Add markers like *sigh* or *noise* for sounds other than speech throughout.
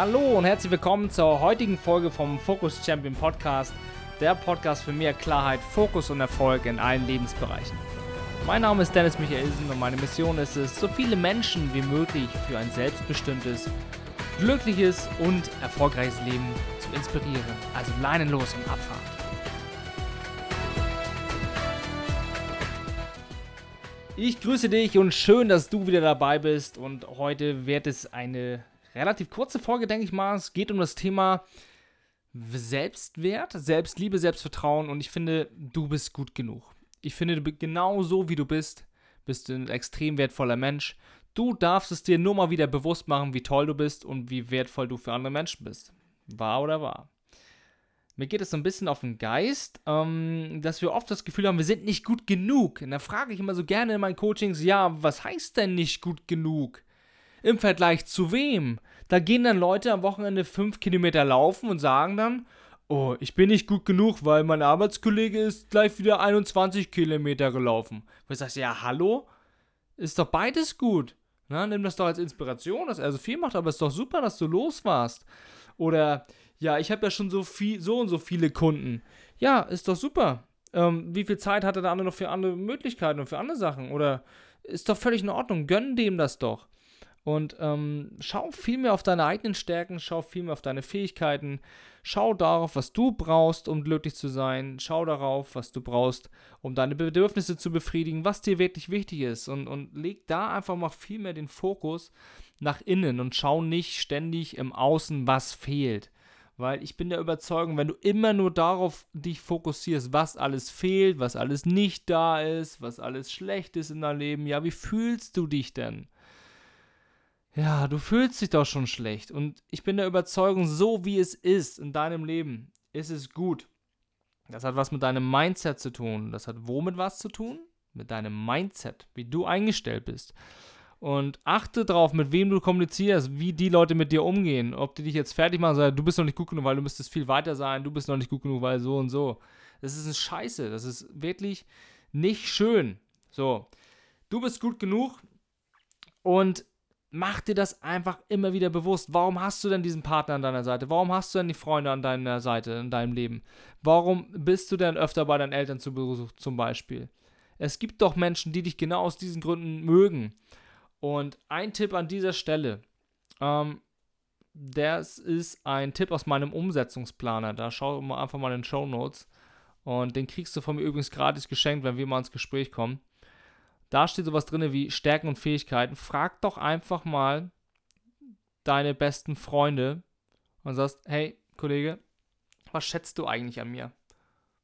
Hallo und herzlich willkommen zur heutigen Folge vom Focus Champion Podcast, der Podcast für mehr Klarheit, Fokus und Erfolg in allen Lebensbereichen. Mein Name ist Dennis Michaelsen und meine Mission ist es, so viele Menschen wie möglich für ein selbstbestimmtes, glückliches und erfolgreiches Leben zu inspirieren. Also Leinen los und Abfahrt. Ich grüße dich und schön, dass du wieder dabei bist. Und heute wird es eine relativ kurze Folge, denke ich mal. Es geht um das Thema Selbstwert, Selbstliebe, Selbstvertrauen und ich finde, du bist gut genug. Ich finde, du genau so wie du bist, bist du ein extrem wertvoller Mensch. Du darfst es dir nur mal wieder bewusst machen, wie toll du bist und wie wertvoll du für andere Menschen bist. Wahr oder wahr? Mir geht es so ein bisschen auf den Geist, ähm, dass wir oft das Gefühl haben, wir sind nicht gut genug. Und da frage ich immer so gerne in meinen Coachings, ja, was heißt denn nicht gut genug? Im Vergleich zu wem? Da gehen dann Leute am Wochenende fünf Kilometer laufen und sagen dann, oh, ich bin nicht gut genug, weil mein Arbeitskollege ist gleich wieder 21 Kilometer gelaufen. Ich sage, ja, hallo? Ist doch beides gut. Na, nimm das doch als Inspiration, dass er so viel macht, aber es ist doch super, dass du los warst. Oder, ja, ich habe ja schon so viel, so und so viele Kunden. Ja, ist doch super. Ähm, wie viel Zeit hat der andere noch für andere Möglichkeiten und für andere Sachen? Oder ist doch völlig in Ordnung, gönn dem das doch. Und ähm, schau viel mehr auf deine eigenen Stärken, schau viel mehr auf deine Fähigkeiten, schau darauf, was du brauchst, um glücklich zu sein, schau darauf, was du brauchst, um deine Bedürfnisse zu befriedigen, was dir wirklich wichtig ist. Und, und leg da einfach mal viel mehr den Fokus nach innen und schau nicht ständig im Außen, was fehlt. Weil ich bin der Überzeugung, wenn du immer nur darauf dich fokussierst, was alles fehlt, was alles nicht da ist, was alles schlecht ist in deinem Leben, ja, wie fühlst du dich denn? Ja, du fühlst dich doch schon schlecht. Und ich bin der Überzeugung, so wie es ist in deinem Leben, ist es gut. Das hat was mit deinem Mindset zu tun. Das hat womit was zu tun? Mit deinem Mindset, wie du eingestellt bist. Und achte darauf, mit wem du kommunizierst, wie die Leute mit dir umgehen. Ob die dich jetzt fertig machen, sagen, du bist noch nicht gut genug, weil du müsstest viel weiter sein, du bist noch nicht gut genug, weil so und so. Das ist ein Scheiße. Das ist wirklich nicht schön. So, du bist gut genug und mach dir das einfach immer wieder bewusst. Warum hast du denn diesen Partner an deiner Seite? Warum hast du denn die Freunde an deiner Seite in deinem Leben? Warum bist du denn öfter bei deinen Eltern zu Besuch zum Beispiel? Es gibt doch Menschen, die dich genau aus diesen Gründen mögen. Und ein Tipp an dieser Stelle, ähm, das ist ein Tipp aus meinem Umsetzungsplaner. Da schau einfach mal in den Show Notes. Und den kriegst du von mir übrigens gratis geschenkt, wenn wir mal ins Gespräch kommen. Da steht sowas drin wie Stärken und Fähigkeiten. Frag doch einfach mal deine besten Freunde und sagst, hey, Kollege, was schätzt du eigentlich an mir?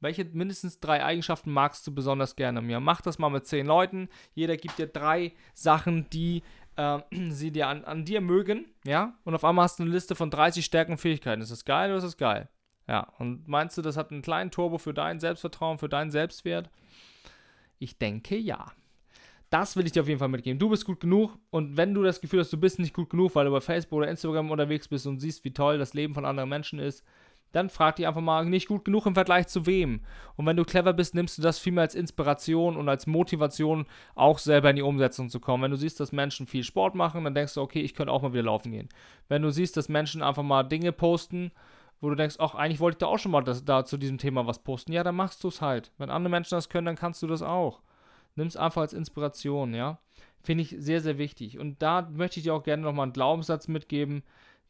Welche mindestens drei Eigenschaften magst du besonders gerne an mir? Mach das mal mit zehn Leuten. Jeder gibt dir drei Sachen, die äh, *clears throat* sie dir an, an, dir mögen, ja? Und auf einmal hast du eine Liste von 30 Stärken und Fähigkeiten. Ist das geil oder ist das geil? Ja, und meinst du, das hat einen kleinen Turbo für dein Selbstvertrauen, für deinen Selbstwert? Ich denke ja. Das will ich dir auf jeden Fall mitgeben. Du bist gut genug und wenn du das Gefühl hast, du bist nicht gut genug, weil du bei Facebook oder Instagram unterwegs bist und siehst, wie toll das Leben von anderen Menschen ist, dann frag dich einfach mal, nicht gut genug im Vergleich zu wem. Und wenn du clever bist, nimmst du das vielmehr als Inspiration und als Motivation, auch selber in die Umsetzung zu kommen. Wenn du siehst, dass Menschen viel Sport machen, dann denkst du, okay, ich könnte auch mal wieder laufen gehen. Wenn du siehst, dass Menschen einfach mal Dinge posten, wo du denkst, ach, eigentlich wollte ich da auch schon mal das, da zu diesem Thema was posten, ja, dann machst du es halt. Wenn andere Menschen das können, dann kannst du das auch. Nimm es einfach als Inspiration, ja. Finde ich sehr, sehr wichtig. Und da möchte ich dir auch gerne nochmal einen Glaubenssatz mitgeben,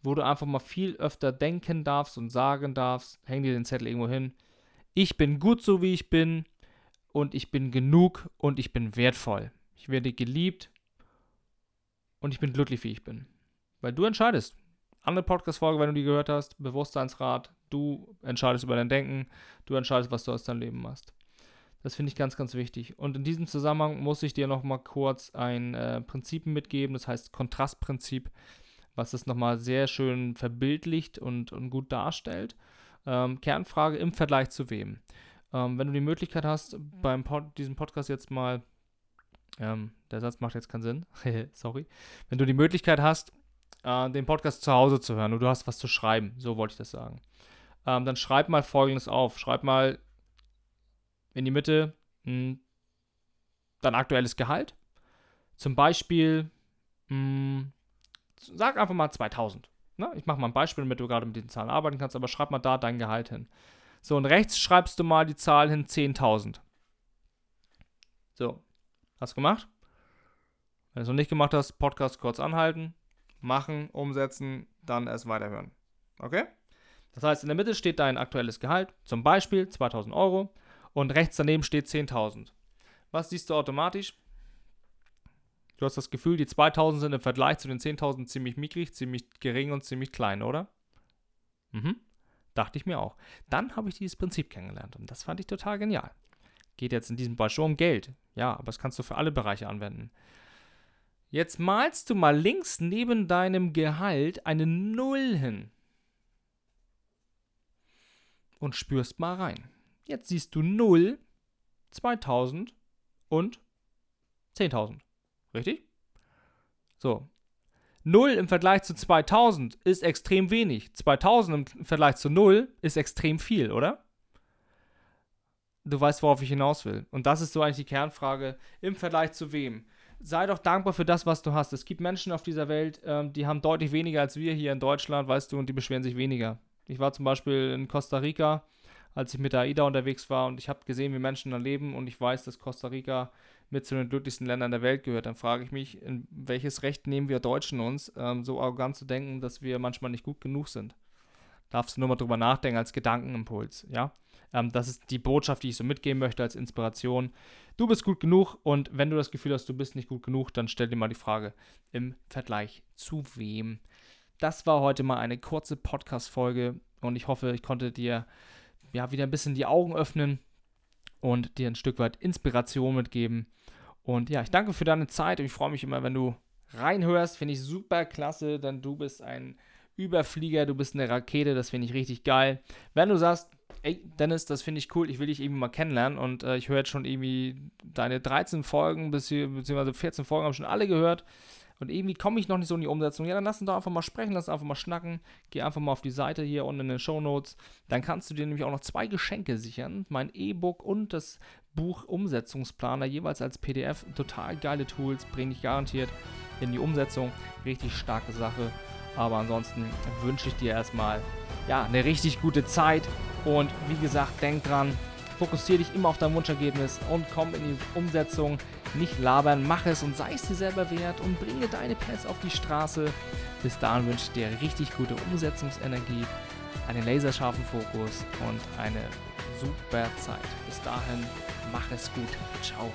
wo du einfach mal viel öfter denken darfst und sagen darfst. Häng dir den Zettel irgendwo hin. Ich bin gut so, wie ich bin. Und ich bin genug und ich bin wertvoll. Ich werde geliebt und ich bin glücklich, wie ich bin. Weil du entscheidest. Andere Podcast-Folge, wenn du die gehört hast, Bewusstseinsrat, du entscheidest über dein Denken, du entscheidest, was du aus deinem Leben machst. Das finde ich ganz, ganz wichtig. Und in diesem Zusammenhang muss ich dir nochmal kurz ein äh, Prinzip mitgeben, das heißt Kontrastprinzip, was es nochmal sehr schön verbildlicht und, und gut darstellt. Ähm, Kernfrage im Vergleich zu wem? Ähm, wenn du die Möglichkeit hast, beim Pod, diesem Podcast jetzt mal, ähm, der Satz macht jetzt keinen Sinn, *laughs* sorry, wenn du die Möglichkeit hast, äh, den Podcast zu Hause zu hören und du hast was zu schreiben, so wollte ich das sagen, ähm, dann schreib mal Folgendes auf. Schreib mal in die Mitte mh, hm, dein aktuelles Gehalt. Zum Beispiel, mh, hm, sag einfach mal 2000. Ne? Ich mache mal ein Beispiel, damit du gerade mit den Zahlen arbeiten kannst, aber schreib mal da dein Gehalt hin. So, und rechts schreibst du mal die Zahl hin 10.000. So, hast du gemacht? Wenn du es noch nicht gemacht hast, Podcast kurz anhalten, machen, umsetzen, dann erst weiterhören. Okay? Das heißt, in der Mitte steht dein aktuelles Gehalt, zum Beispiel 2000 Euro, und rechts daneben steht 10.000. Was siehst du automatisch? Du hast das Gefühl, die 2000 sind im Vergleich zu den 10.000 ziemlich mickrig, ziemlich gering und ziemlich klein, oder? Mhm. Dachte ich mir auch. Dann habe ich dieses Prinzip kennengelernt und das fand ich total genial. Geht jetzt in diesem Beispiel um Geld. Ja, aber das kannst du für alle Bereiche anwenden. Jetzt malst du mal links neben deinem Gehalt eine Null hin. Und spürst mal rein. Jetzt siehst du 0, 2000 und 10.000. Richtig? So. 0 im Vergleich zu 2000 ist extrem wenig. 2000 im Vergleich zu 0 ist extrem viel, oder? Du weißt, worauf ich hinaus will. Und das ist so eigentlich die Kernfrage. Im Vergleich zu wem? Sei doch dankbar für das, was du hast. Es gibt Menschen auf dieser Welt, ähm, die haben deutlich weniger als wir hier in Deutschland, weißt du, und die beschweren sich weniger. Ich war zum Beispiel in Costa Rica, als ich mit der AIDA unterwegs war und ich habe gesehen, wie Menschen da leben und ich weiß, dass Costa Rica mit zu den glücklichsten Ländern der Welt gehört, dann frage ich mich, in welches Recht nehmen wir Deutschen uns, ähm, so arrogant zu denken, dass wir manchmal nicht gut genug sind. Darfst du nur mal drüber nachdenken als Gedankenimpuls, ja? Ähm, das ist die Botschaft, die ich so mitgeben möchte als Inspiration. Du bist gut genug und wenn du das Gefühl hast, du bist nicht gut genug, dann stell dir mal die Frage, im Vergleich zu wem? Das war heute mal eine kurze Podcast-Folge und ich hoffe, ich konnte dir ja wieder ein bisschen die Augen öffnen und dir ein Stück weit Inspiration mitgeben. Und ja, ich danke für deine Zeit und ich freue mich immer, wenn du reinhörst. Finde ich super klasse, denn du bist ein Überflieger, du bist eine Rakete, das finde ich richtig geil. Wenn du sagst, ey, Dennis, das finde ich cool, ich will dich irgendwie mal kennenlernen und äh, ich höre jetzt schon irgendwie deine 13 Folgen, beziehungsweise 14 Folgen habe schon alle gehört und irgendwie komme ich noch nicht so in die Umsetzung. Ja, dann lass uns doch einfach mal sprechen, lass uns einfach mal schnacken. Geh einfach mal auf die Seite hier unten in den Show Notes. Dann kannst du dir nämlich auch noch zwei Geschenke sichern. Mein E-Book und das Buch Umsetzungsplaner, jeweils als PDF. Total geile Tools, bringe ich garantiert in die Umsetzung. Richtig starke Sache. Aber ansonsten wünsche ich dir erstmal ja, eine richtig gute Zeit. Und wie gesagt, denk dran, fokussiere dich immer auf dein Wunschergebnis und komm in die Umsetzung. Nicht labern, mach es und sei es dir selber wert und bringe deine Pads auf die Straße. Bis dahin wünsche ich dir richtig gute Umsetzungsenergie, einen laserscharfen Fokus und eine super Zeit. Bis dahin, mach es gut. Ciao.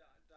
done.